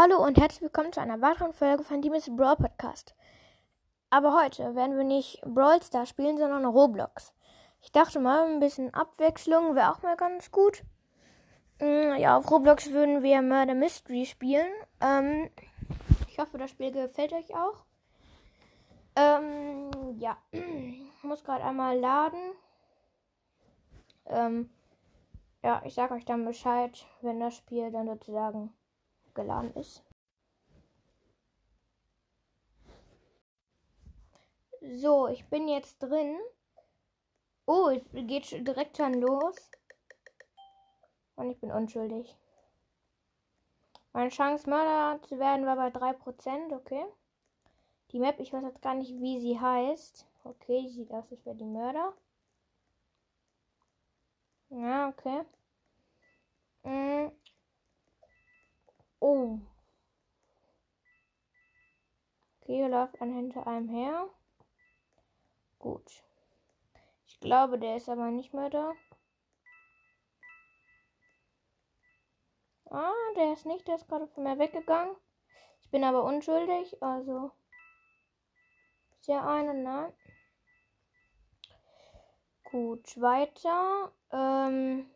Hallo und herzlich willkommen zu einer weiteren Folge von Demis Brawl Podcast. Aber heute werden wir nicht Brawl Star spielen, sondern Roblox. Ich dachte mal, ein bisschen Abwechslung wäre auch mal ganz gut. Mm, ja, auf Roblox würden wir Murder Mystery spielen. Ähm, ich hoffe, das Spiel gefällt euch auch. Ähm, ja, ich muss gerade einmal laden. Ähm, ja, ich sage euch dann Bescheid, wenn das Spiel dann sozusagen geladen ist. So, ich bin jetzt drin. Oh, es geht direkt schon los. Und ich bin unschuldig. Meine Chance, Mörder zu werden, war bei 3%. Okay. Die Map, ich weiß jetzt gar nicht, wie sie heißt. Okay, die sieht aus, als wäre die Mörder. Ja, okay. Oh. Okay, hier läuft ein hinter einem her. Gut. Ich glaube, der ist aber nicht mehr da. Ah, der ist nicht, der ist gerade von mir weggegangen. Ich bin aber unschuldig, also. Ist ja eine, nein. Gut, weiter. Ähm.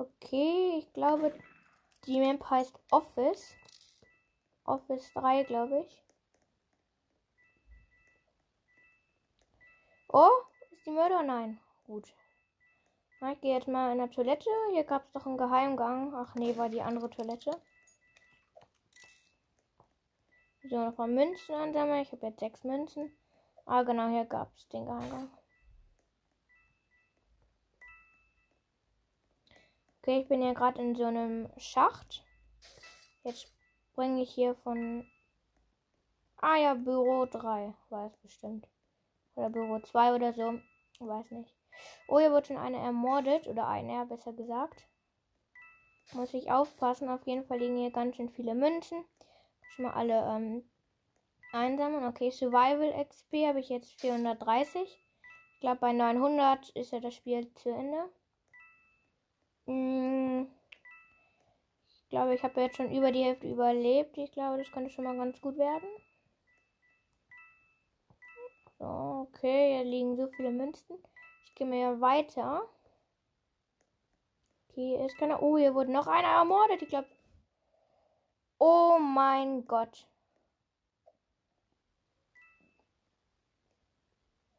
Okay, ich glaube, die Map heißt Office. Office 3, glaube ich. Oh, ist die Mörder? Nein. Gut. Ich gehe jetzt mal in der Toilette. Hier gab es doch einen Geheimgang. Ach nee, war die andere Toilette. So, noch mal Münzen ansammeln. Ich habe jetzt sechs Münzen. Ah, genau, hier gab es den Geheimgang. Okay, ich bin ja gerade in so einem Schacht. Jetzt springe ich hier von. Ah ja, Büro 3 war es bestimmt. Oder Büro 2 oder so. Weiß nicht. Oh, hier wird schon einer ermordet. Oder einer, besser gesagt. Muss ich aufpassen. Auf jeden Fall liegen hier ganz schön viele Münzen. Schon mal alle ähm, einsammeln. Okay, Survival XP habe ich jetzt 430. Ich glaube, bei 900 ist ja das Spiel zu Ende. Hm. Ich glaube, ich habe jetzt schon über die Hälfte überlebt. Ich glaube, das könnte schon mal ganz gut werden. So, okay, hier liegen so viele Münzen. Ich gehe mir weiter. Okay, ist keiner. Oh, hier wurde noch einer ermordet. Ich glaube. Oh mein Gott.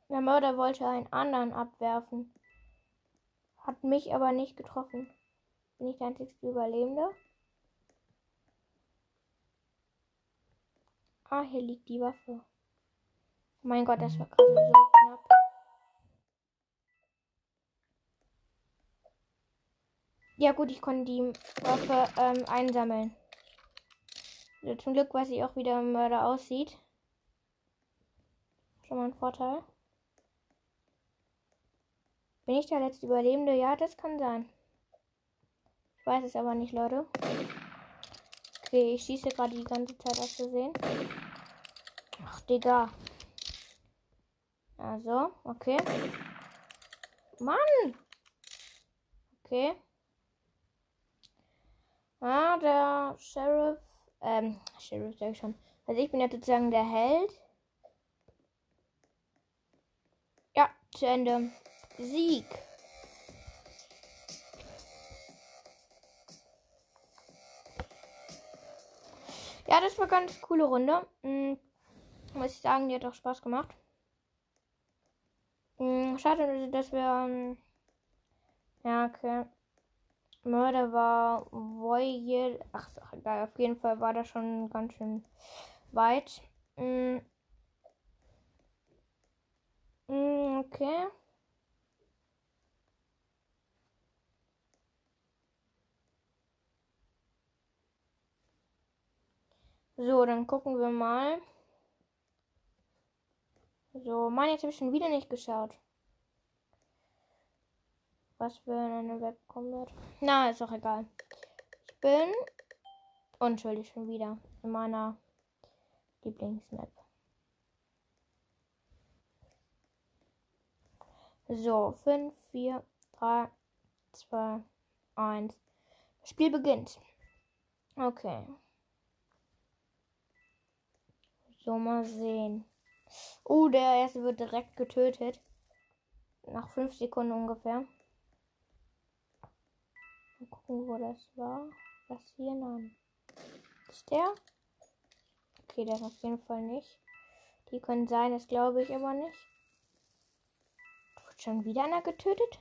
Der Mörder wollte einen anderen abwerfen. Hat mich aber nicht getroffen. Bin ich der einzigste Überlebende? Ah, hier liegt die Waffe. Oh mein Gott, das war gerade so knapp. Ja gut, ich konnte die Waffe ähm, einsammeln. Also zum Glück weiß ich auch, wie der Mörder aussieht. Schon mal ein Vorteil. Bin ich der letzte Überlebende? Ja, das kann sein. Ich weiß es aber nicht, Leute. Okay, ich schieße gerade die ganze Zeit aus Versehen. Ach, Digga. Also, okay. Mann! Okay. Ah, der Sheriff. Ähm, Sheriff sag ich schon. Also ich bin jetzt sozusagen der Held. Ja, zu Ende. Sieg. Ja, das war ganz coole Runde. Hm, muss ich sagen, die hat auch Spaß gemacht. Hm, schade, dass wir. Ähm, ja, okay. Mörder war Voyel. Ach, egal. Auf jeden Fall war das schon ganz schön weit. Hm. hm okay. So, dann gucken wir mal. So, Mann, jetzt habe ich schon wieder nicht geschaut. Was für eine Web kommen wird. Na, ist auch egal. Ich bin unschuldig schon wieder in meiner Lieblingsmap. So, 5, 4, 3, 2, 1. Das Spiel beginnt. Okay. So, mal sehen. Oh, der erste wird direkt getötet. Nach 5 Sekunden ungefähr. Mal gucken, wo das war. Das hier, nein. Ist der? Okay, der ist auf jeden Fall nicht. Die können sein, das glaube ich aber nicht. Wird schon wieder einer getötet?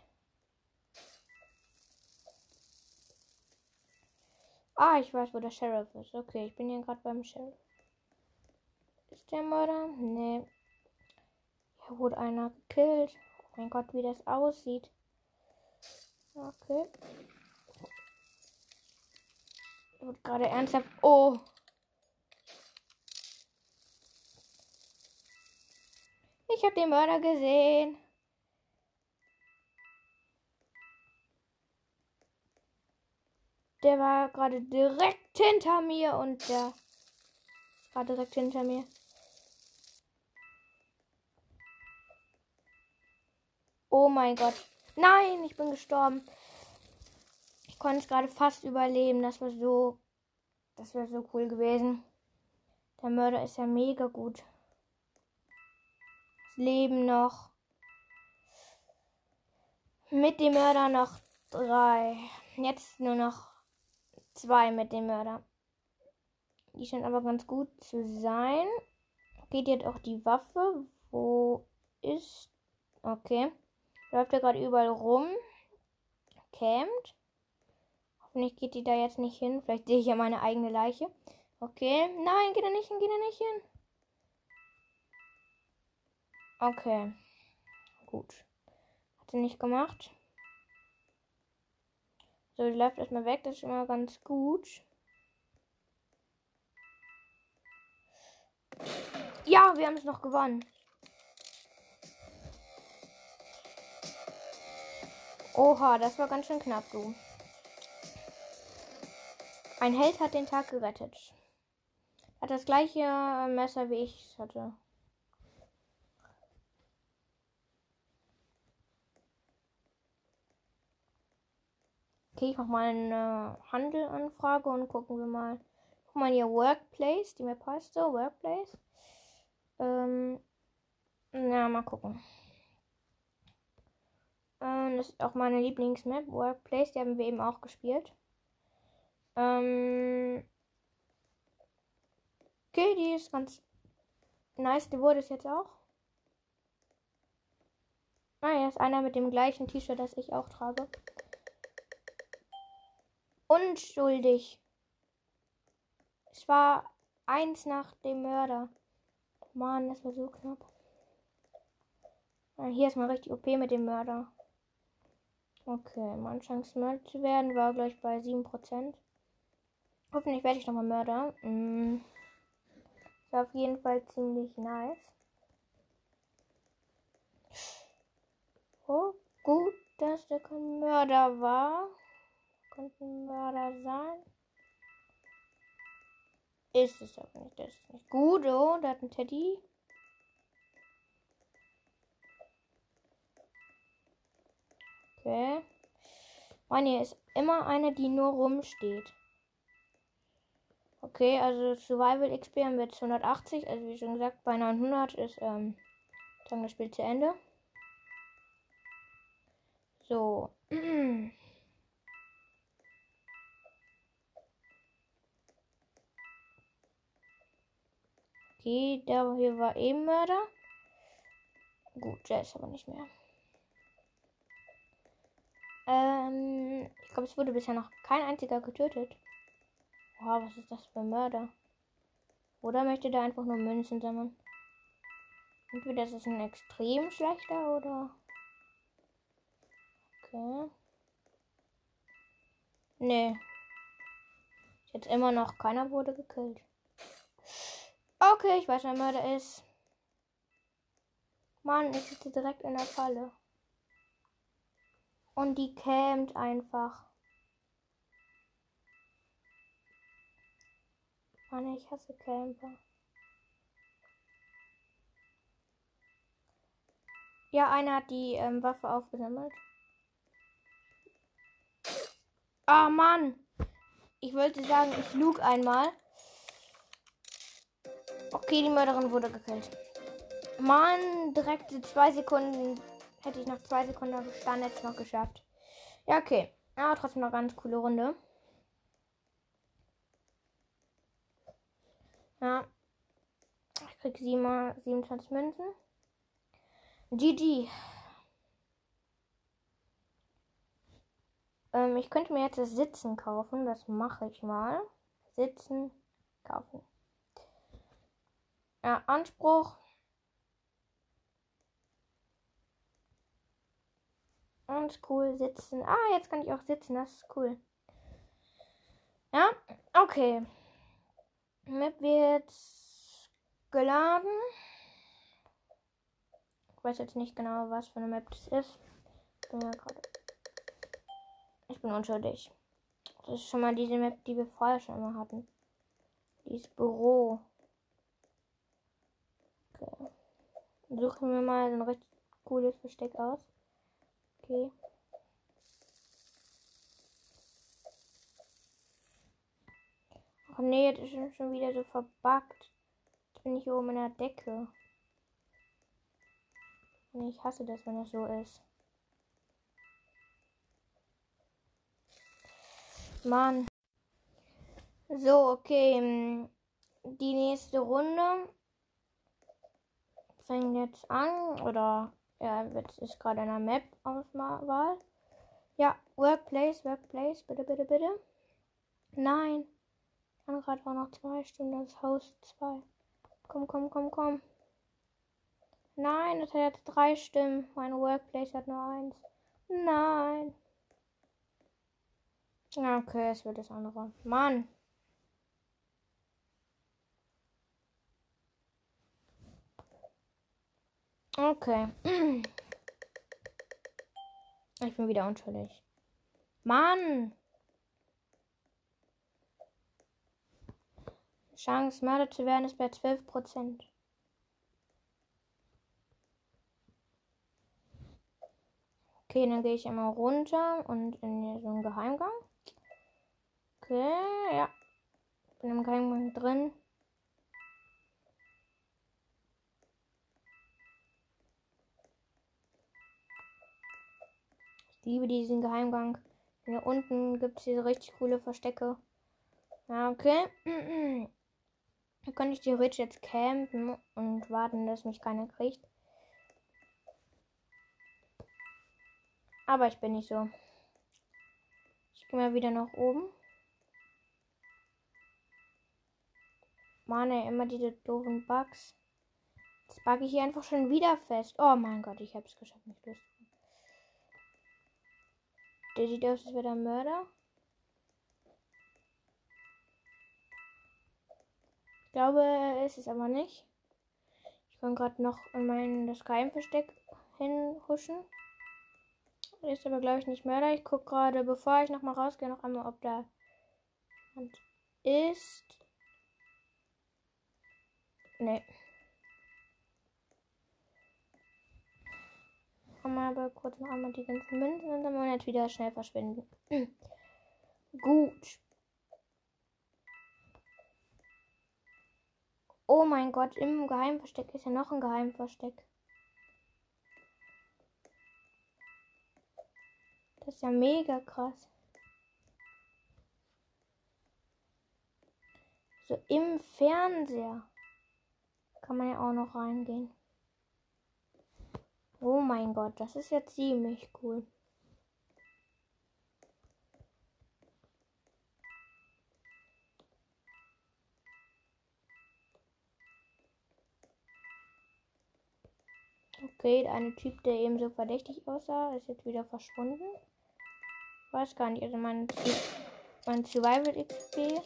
Ah, ich weiß, wo der Sheriff ist. Okay, ich bin hier gerade beim Sheriff. Ist der Mörder? Nee. Hier wurde einer gekillt. Oh mein Gott, wie das aussieht. Okay. Wird gerade ernsthaft. Oh. Ich habe den Mörder gesehen. Der war gerade direkt hinter mir und der war direkt hinter mir. Oh mein Gott. Nein, ich bin gestorben. Ich konnte es gerade fast überleben. Das war so. Das wäre so cool gewesen. Der Mörder ist ja mega gut. Das Leben noch. Mit dem Mörder noch drei. Jetzt nur noch zwei mit dem Mörder. Die scheint aber ganz gut zu sein. Geht jetzt auch die Waffe. Wo ist. Okay. Läuft er gerade überall rum. Campt. Hoffentlich geht die da jetzt nicht hin. Vielleicht sehe ich ja meine eigene Leiche. Okay. Nein, geht er nicht hin, geht er nicht hin. Okay. Gut. Hat sie nicht gemacht. So, die läuft erstmal weg. Das ist mal ganz gut. Ja, wir haben es noch gewonnen. Oha, das war ganz schön knapp, du. Ein Held hat den Tag gerettet. Hat das gleiche Messer wie ich hatte. Okay, ich mach mal eine Handelanfrage und gucken wir mal. Guck mal hier, Workplace, die Map heißt so, Workplace. Ähm, na, mal gucken. Ähm, das ist auch meine Lieblingsmap, Workplace. Die haben wir eben auch gespielt. Ähm, okay, die ist ganz nice. Die wurde es jetzt auch. Ah, hier ist einer mit dem gleichen T-Shirt, das ich auch trage. Unschuldig. Es war eins nach dem Mörder. Mann, das war so knapp. Ah, hier ist mal richtig OP mit dem Mörder. Okay, meine Chance Mörder zu werden war gleich bei 7%. Hoffentlich werde ich nochmal Mörder. Mm. Ist auf jeden Fall ziemlich nice. Oh, gut, dass der kein Mörder war. Könnte ein Mörder sein. Ist es aber nicht. Das ist nicht gut. Oh, da hat ein Teddy. Okay. Meine ist immer eine, die nur rumsteht. Okay, also Survival XP haben wir jetzt 180. Also wie schon gesagt, bei 900 ist ähm, dann das Spiel zu Ende. So. Okay, der hier war eben Mörder. Gut, der ist aber nicht mehr. Ähm, ich glaube, es wurde bisher noch kein einziger getötet. Oha, was ist das für Mörder? Oder möchte der einfach nur Münzen sammeln? Entweder das ist ein extrem schlechter oder. Okay. Nee. Jetzt immer noch keiner wurde gekillt. Okay, ich weiß, wer Mörder ist. Mann, ich sitze direkt in der Falle. Und die campt einfach. Mann, ich hasse Camper. Ja, einer hat die ähm, Waffe aufgesammelt. Ah, Mann. Ich wollte sagen, ich lug einmal. Okay, die Mörderin wurde gekillt. Mann, direkt zwei Sekunden. Hätte ich noch zwei Sekunden gestanden, hätte ich noch geschafft. Ja, okay. Aber trotzdem noch ganz coole Runde. Ja. Ich krieg 27 Münzen. GG. Ähm, ich könnte mir jetzt das Sitzen kaufen. Das mache ich mal. Sitzen kaufen. Ja, Anspruch. Ganz cool. Sitzen. Ah, jetzt kann ich auch sitzen. Das ist cool. Ja, okay. Map wird geladen. Ich weiß jetzt nicht genau, was für eine Map das ist. Ich bin unschuldig. Das ist schon mal diese Map, die wir vorher schon immer hatten. Dieses Büro. Okay. Suchen wir mal ein richtig cooles Versteck aus. Okay. Ach nee, das ist schon wieder so verbuggt. Jetzt bin ich hier oben in der Decke. Und ich hasse das, wenn das so ist. Mann. So, okay. Ähm, die nächste Runde fängt jetzt an. Oder ja, jetzt ist gerade eine Map-Auswahl. Ja, Workplace, Workplace, bitte, bitte, bitte. Nein. Dann gerade auch noch zwei Stunden das Haus 2. Komm, komm, komm, komm. Nein, das hat jetzt drei Stimmen. Mein Workplace hat nur eins. Nein. Okay, es wird das andere. Mann. Okay. Ich bin wieder unschuldig. Mann. Chance, Mörder zu werden, ist bei 12%. Okay, dann gehe ich immer runter und in so einen Geheimgang. Okay, ja. Bin im Geheimgang drin. Liebe diesen Geheimgang. Hier unten gibt es diese richtig coole Verstecke. Okay. Da könnte ich theoretisch jetzt campen und warten, dass mich keiner kriegt. Aber ich bin nicht so. Ich gehe mal wieder nach oben. Mann, ey, immer diese doofen Bugs. Jetzt bugge ich hier einfach schon wieder fest. Oh mein Gott, ich habe es geschafft, mich loszuwerden. Der sieht aus, als wäre der Mörder. Ich glaube, er ist es aber nicht. Ich kann gerade noch in mein das Geheimversteck hinhuschen. Ist aber, glaube ich, nicht Mörder. Ich gucke gerade, bevor ich nochmal rausgehe, noch einmal, ob da jemand ist. Nee. Mal aber kurz noch einmal die ganzen Münzen und dann wollen wir jetzt wieder schnell verschwinden. Gut. Oh mein Gott, im Geheimversteck ist ja noch ein Geheimversteck. Das ist ja mega krass. So im Fernseher kann man ja auch noch reingehen. Oh mein Gott, das ist ja ziemlich cool. Okay, der eine Typ, der eben so verdächtig aussah, ist jetzt wieder verschwunden. Weiß gar nicht. Also mein, mein Survival XP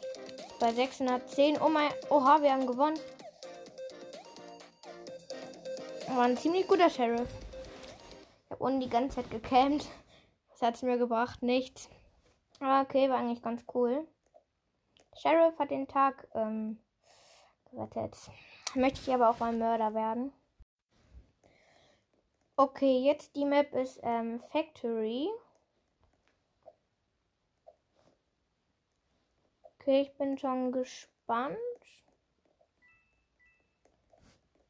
bei 610. Oh mein. Oha, wir haben gewonnen. War ein ziemlich guter Sheriff. Habe unten die ganze Zeit gecampt. Was hat es mir gebracht? Nichts. Aber okay, war eigentlich ganz cool. Sheriff hat den Tag ähm, gerettet. Möchte ich aber auch mal Mörder werden. Okay, jetzt die Map ist ähm, Factory. Okay, ich bin schon gespannt.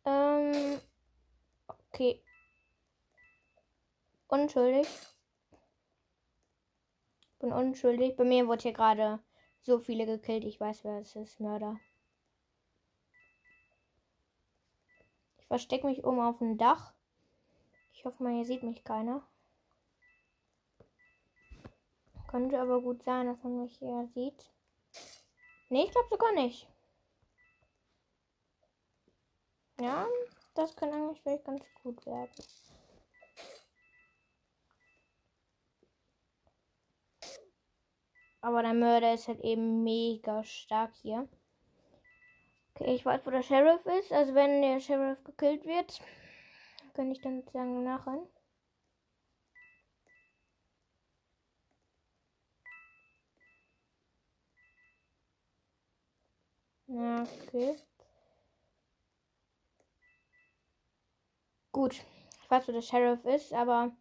Ähm, okay. Unschuldig. Bin unschuldig. Bei mir wurde hier gerade so viele gekillt. Ich weiß, wer es ist. Mörder. Ich verstecke mich oben auf dem Dach. Ich hoffe mal, hier sieht mich keiner. Könnte aber gut sein, dass man mich hier sieht. Nee, ich glaube sogar nicht. Ja, das kann eigentlich vielleicht ganz gut werden. Aber der Mörder ist halt eben mega stark hier. Okay, ich weiß, wo der Sheriff ist. Also wenn der Sheriff gekillt wird, kann ich dann sozusagen nachrennen. Okay. Gut. Ich weiß, wo der Sheriff ist, aber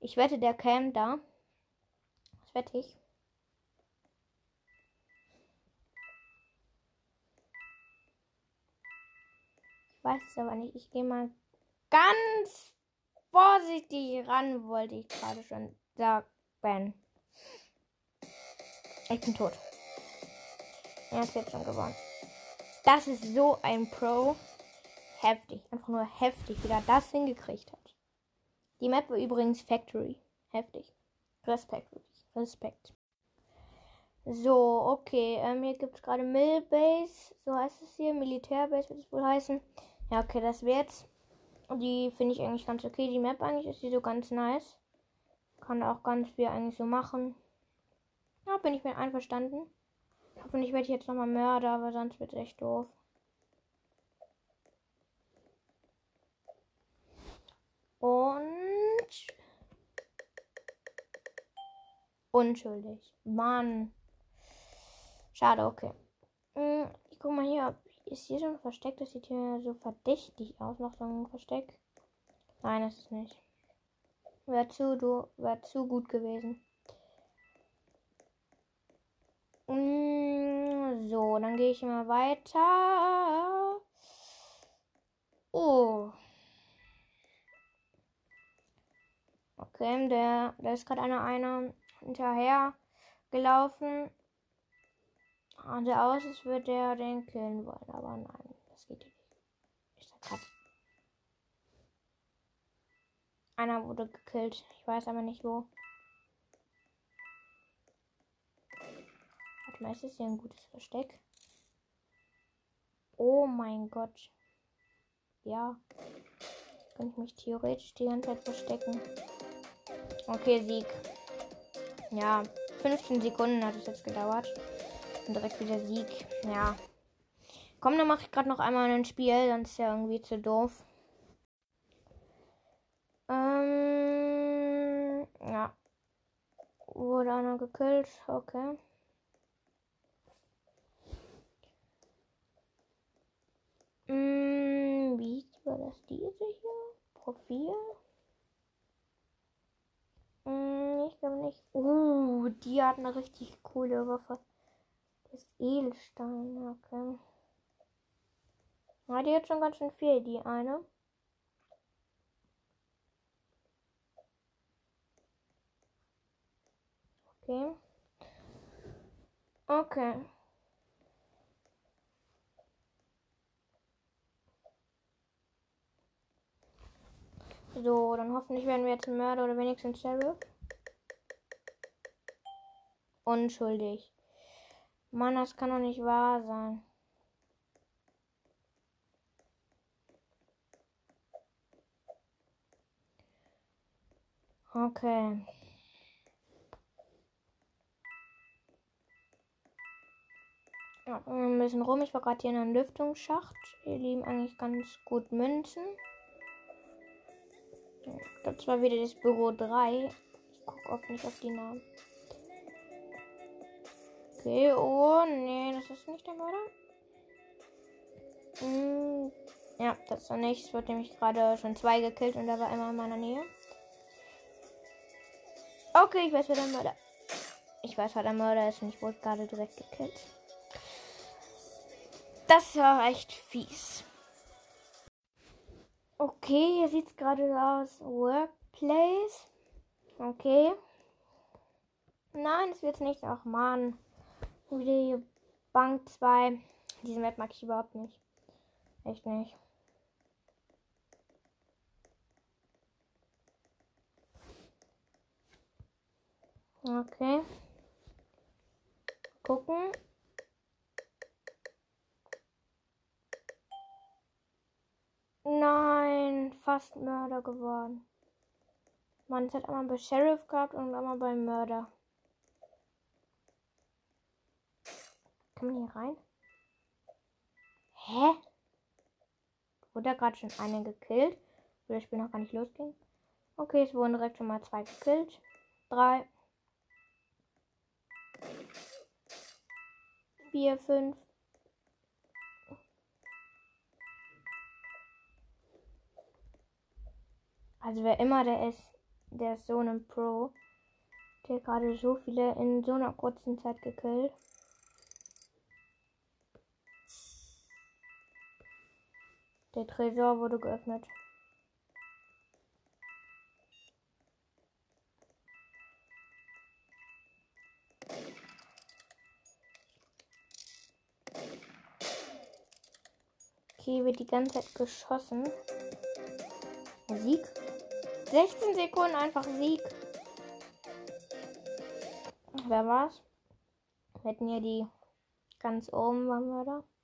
ich wette, der käme da. Das wette ich. Weiß es aber nicht. Ich gehe mal ganz vorsichtig ran, wollte ich gerade schon sagen. Ich bin tot. Er hat jetzt schon gewonnen. Das ist so ein Pro. Heftig. Einfach nur heftig, wie er das hingekriegt hat. Die Map war übrigens Factory. Heftig. Respekt, Respekt. So, okay. Ähm, hier gibt es gerade Millbase. So heißt es hier. Militärbase wird es wohl heißen. Ja, okay, das wird's. Die finde ich eigentlich ganz okay. Die Map eigentlich ist die so ganz nice. Kann auch ganz viel eigentlich so machen. Ja, bin ich mit einverstanden. Hoffentlich werde ich jetzt nochmal Mörder, aber sonst wird es echt doof. Und. Unschuldig. Mann. Schade, okay. Hm, ich guck mal hier. Ist hier schon ein Versteck? Das sieht hier so verdächtig aus. Noch so ein Versteck. Nein, das ist nicht. Wäre zu, du, wär zu gut gewesen. Mm, so, dann gehe ich mal weiter. Oh. Okay, der, da ist gerade einer, einer hinterher gelaufen. Und der aus, als würde der den killen wollen. Aber nein, das geht nicht. Ich sag grad. Einer wurde gekillt. Ich weiß aber nicht wo. Warte mal, ist das hier ein gutes Versteck? Oh mein Gott. Ja. Kann ich mich theoretisch die ganze Zeit verstecken. Okay, Sieg. Ja, 15 Sekunden hat es jetzt gedauert. Und direkt wieder Sieg. Ja. Komm, dann mache ich gerade noch einmal ein Spiel, sonst ist ja irgendwie zu doof. Ähm, ja. Wurde einer gekillt. Okay. Mm, wie war das diese hier? Profil? Mm, ich glaube nicht. Uh, die hat eine richtig coole Waffe. Das Edelstein, okay. Ja, die hat schon ganz schön viel, die eine. Okay. Okay. So, dann hoffentlich werden wir jetzt Mörder oder wenigstens Sheriff. Unschuldig. Mann, das kann doch nicht wahr sein. Okay. Ja, ein bisschen rum. Ich war gerade hier in einem Lüftungsschacht. Hier liegen eigentlich ganz gut Münzen. Ich glaube, zwar wieder das Büro 3. Ich gucke auch nicht auf die Namen. Okay, oh, nee, das ist nicht der Mörder. Hm, ja, das ist er nicht. Es wird nämlich gerade schon zwei gekillt und er war immer in meiner Nähe. Okay, ich weiß, wer der Mörder Ich weiß, wer der Mörder ist und ich wurde gerade direkt gekillt. Das war echt fies. Okay, hier sieht es gerade aus. Workplace. Okay. Nein, es wird nicht. Ach man. Wieder Bank 2. Diese Map mag ich überhaupt nicht. Echt nicht. Okay. Gucken. Nein, fast Mörder geworden. Man hat einmal bei Sheriff gehabt und einmal beim Mörder. Kann man hier rein? Hä? Wurde gerade schon eine gekillt? Wo das Spiel noch gar nicht losging? Okay, es wurden direkt schon mal zwei gekillt. Drei. Vier, fünf. Also wer immer der ist, der ist so ein Pro. Der gerade so viele in so einer kurzen Zeit gekillt. Der Tresor wurde geöffnet. Okay, wird die ganze Zeit geschossen. Sieg. 16 Sekunden einfach Sieg. Wer war's? Wir hätten hier die ganz oben waren wir da.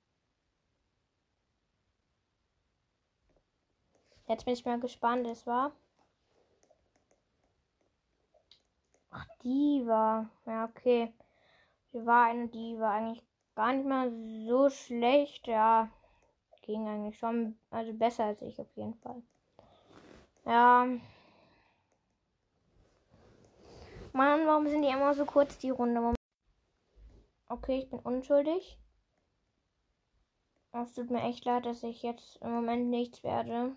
Jetzt bin ich mal gespannt, es war. Ach, die war. Ja, okay. Die war eine, die war eigentlich gar nicht mal so schlecht. Ja, ging eigentlich schon. Also besser als ich auf jeden Fall. Ja. Mann, warum sind die immer so kurz, die Runde? Okay, ich bin unschuldig. Es tut mir echt leid, dass ich jetzt im Moment nichts werde.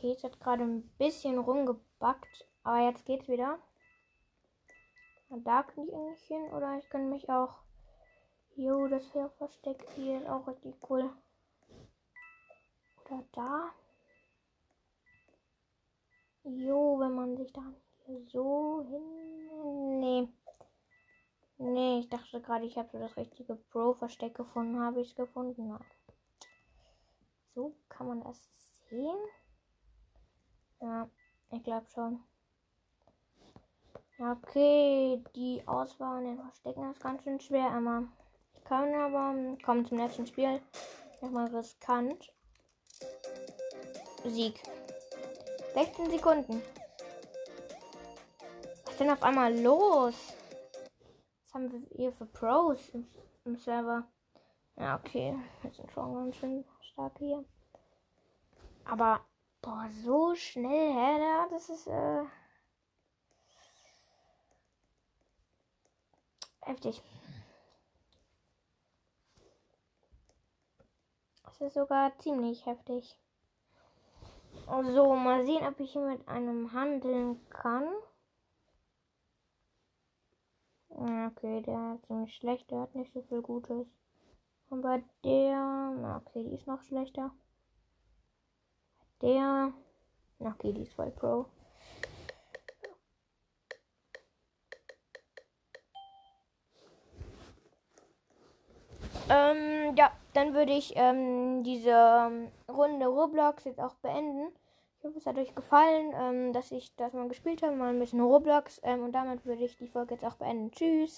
Okay, es hat gerade ein bisschen rumgebackt, aber jetzt geht's wieder. Da kann ich eigentlich hin oder ich kann mich auch. Jo, das wäre versteckt hier ist auch richtig cool. Oder da. Jo, wenn man sich da hier so hin. Nee. Nee, ich dachte gerade, ich habe so das richtige Pro-Versteck gefunden. Habe ich es gefunden? Nein. So kann man das sehen. Ja, ich glaube schon. Okay, die Auswahl in den Verstecken ist ganz schön schwer. Einmal. Ich kann aber kommen zum letzten Spiel. Nochmal riskant. Sieg. 16 Sekunden. Was ist denn auf einmal los? Was haben wir hier für Pros im, im Server? Ja, okay. Wir sind schon ganz schön stark hier. Aber, boah, so schnell, hä? Das ist, äh. Heftig. Das ist sogar ziemlich heftig. So, mal sehen, ob ich hier mit einem handeln kann. Okay, der hat ziemlich schlecht, der hat nicht so viel Gutes. Und bei der, okay, die ist noch schlechter. Der, okay, die ist voll Pro. Ähm, ja, dann würde ich ähm, diese ähm, Runde Roblox jetzt auch beenden. Ich hoffe, es hat euch gefallen, ähm, dass ich das mal gespielt habe, mal ein bisschen Roblox. Ähm, und damit würde ich die Folge jetzt auch beenden. Tschüss.